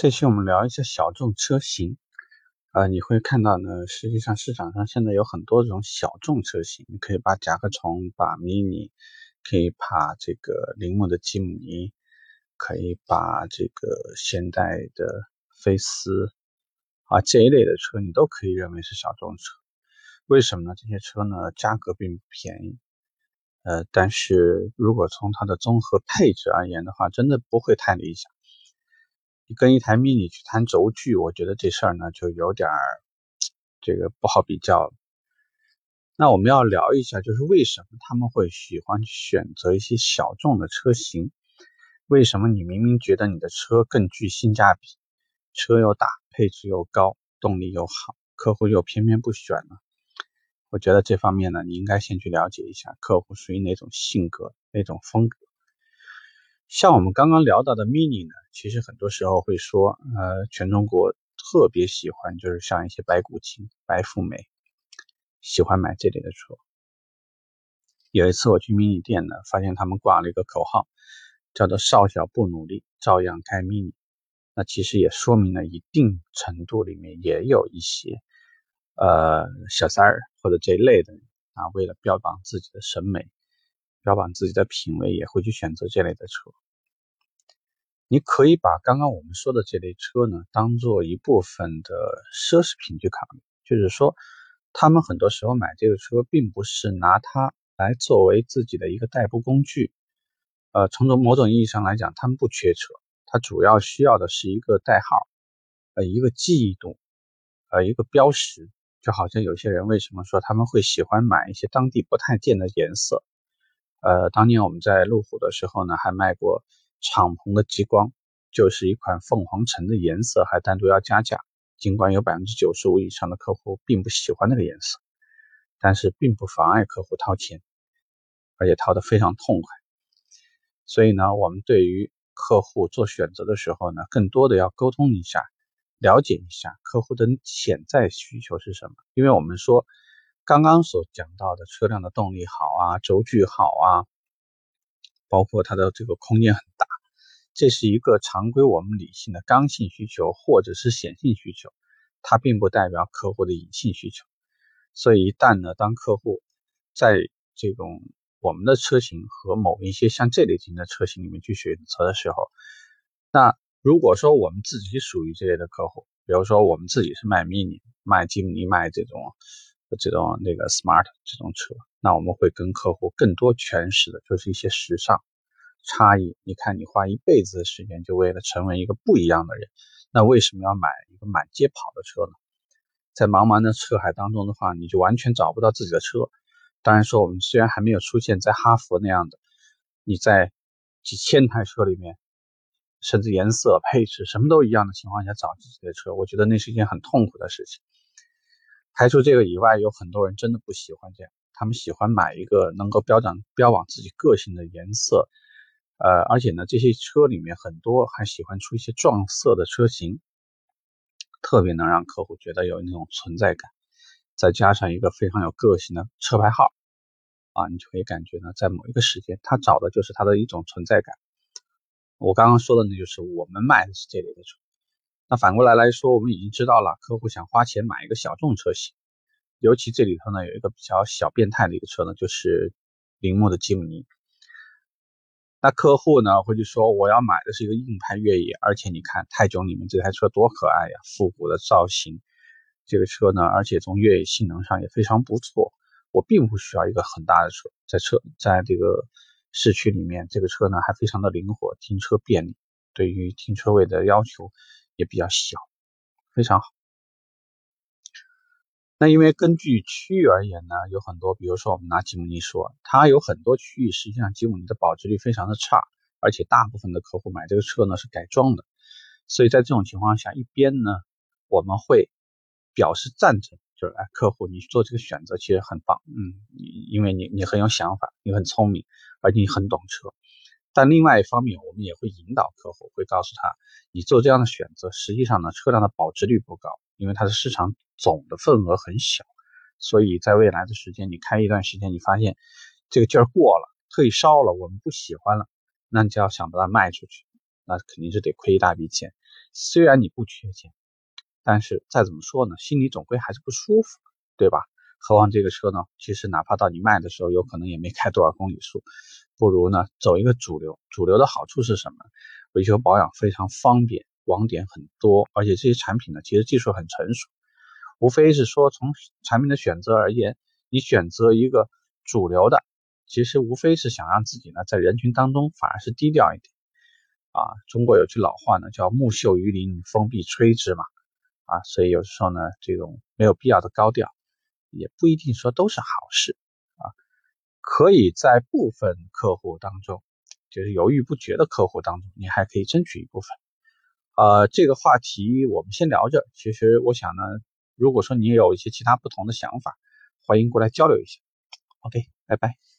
这期我们聊一下小众车型，呃，你会看到呢，实际上市场上现在有很多种小众车型，你可以把甲壳虫、把 mini，可以把这个铃木的吉姆尼，可以把这个现代的菲斯啊这一类的车，你都可以认为是小众车。为什么呢？这些车呢，价格并不便宜，呃，但是如果从它的综合配置而言的话，真的不会太理想。跟一台 mini 去谈轴距，我觉得这事儿呢就有点儿这个不好比较了。那我们要聊一下，就是为什么他们会喜欢选择一些小众的车型？为什么你明明觉得你的车更具性价比，车又大，配置又高，动力又好，客户又偏偏不选呢？我觉得这方面呢，你应该先去了解一下客户属于哪种性格、哪种风格。像我们刚刚聊到的 mini 呢，其实很多时候会说，呃，全中国特别喜欢，就是像一些白骨精、白富美，喜欢买这类的车。有一次我去 mini 店呢，发现他们挂了一个口号，叫做“少小不努力，照样开 mini”。那其实也说明了一定程度里面也有一些，呃，小三儿或者这一类的啊，为了标榜自己的审美。标榜自己的品味，也会去选择这类的车。你可以把刚刚我们说的这类车呢，当做一部分的奢侈品去考虑。就是说，他们很多时候买这个车，并不是拿它来作为自己的一个代步工具。呃，从某某种意义上来讲，他们不缺车，它主要需要的是一个代号，呃，一个记忆度，呃，一个标识。就好像有些人为什么说他们会喜欢买一些当地不太见的颜色？呃，当年我们在路虎的时候呢，还卖过敞篷的极光，就是一款凤凰橙的颜色，还单独要加价。尽管有百分之九十五以上的客户并不喜欢那个颜色，但是并不妨碍客户掏钱，而且掏得非常痛快。所以呢，我们对于客户做选择的时候呢，更多的要沟通一下，了解一下客户的潜在需求是什么，因为我们说。刚刚所讲到的车辆的动力好啊，轴距好啊，包括它的这个空间很大，这是一个常规我们理性的刚性需求或者是显性需求，它并不代表客户的隐性需求。所以一旦呢，当客户在这种我们的车型和某一些像这类型的车型里面去选择的时候，那如果说我们自己属于这类的客户，比如说我们自己是卖 mini、卖吉姆尼、卖这种。这种那个 smart 这种车，那我们会跟客户更多诠释的就是一些时尚差异。你看，你花一辈子的时间就为了成为一个不一样的人，那为什么要买一个满街跑的车呢？在茫茫的车海当中的话，你就完全找不到自己的车。当然说，我们虽然还没有出现在哈弗那样的，你在几千台车里面，甚至颜色配置什么都一样的情况下找自己的车，我觉得那是一件很痛苦的事情。排除这个以外，有很多人真的不喜欢这样，他们喜欢买一个能够标长标榜自己个性的颜色，呃，而且呢，这些车里面很多还喜欢出一些撞色的车型，特别能让客户觉得有那种存在感，再加上一个非常有个性的车牌号，啊，你就可以感觉呢，在某一个时间，他找的就是他的一种存在感。我刚刚说的，呢就是我们卖的是这类的车。那反过来来说，我们已经知道了，客户想花钱买一个小众车型，尤其这里头呢有一个比较小变态的一个车呢，就是铃木的吉姆尼。那客户呢会去说，我要买的是一个硬派越野，而且你看泰囧里面这台车多可爱呀，复古的造型，这个车呢，而且从越野性能上也非常不错。我并不需要一个很大的车，在车在这个市区里面，这个车呢还非常的灵活，停车便利，对于停车位的要求。也比较小，非常好。那因为根据区域而言呢，有很多，比如说我们拿吉姆尼说，它有很多区域实际上吉姆尼的保值率非常的差，而且大部分的客户买这个车呢是改装的，所以在这种情况下，一边呢我们会表示赞成，就是哎，客户你做这个选择其实很棒，嗯，因为你你很有想法，你很聪明，而且你很懂车。但另外一方面，我们也会引导客户，会告诉他，你做这样的选择，实际上呢，车辆的保值率不高，因为它的市场总的份额很小，所以在未来的时间，你开一段时间，你发现这个劲儿过了，退烧了，我们不喜欢了，那你就要想把它卖出去，那肯定是得亏一大笔钱。虽然你不缺钱，但是再怎么说呢，心里总归还是不舒服，对吧？何况这个车呢，其实哪怕到你卖的时候，有可能也没开多少公里数，不如呢走一个主流。主流的好处是什么？维修保养非常方便，网点很多，而且这些产品呢，其实技术很成熟。无非是说从产品的选择而言，你选择一个主流的，其实无非是想让自己呢在人群当中反而是低调一点。啊，中国有句老话呢，叫木秀于林，风必摧之嘛。啊，所以有时候呢，这种没有必要的高调，也不一定说都是好事啊。可以在部分客户当中，就是犹豫不决的客户当中，你还可以争取一部分。呃，这个话题我们先聊着。其实我想呢，如果说你有一些其他不同的想法，欢迎过来交流一下。OK，拜拜。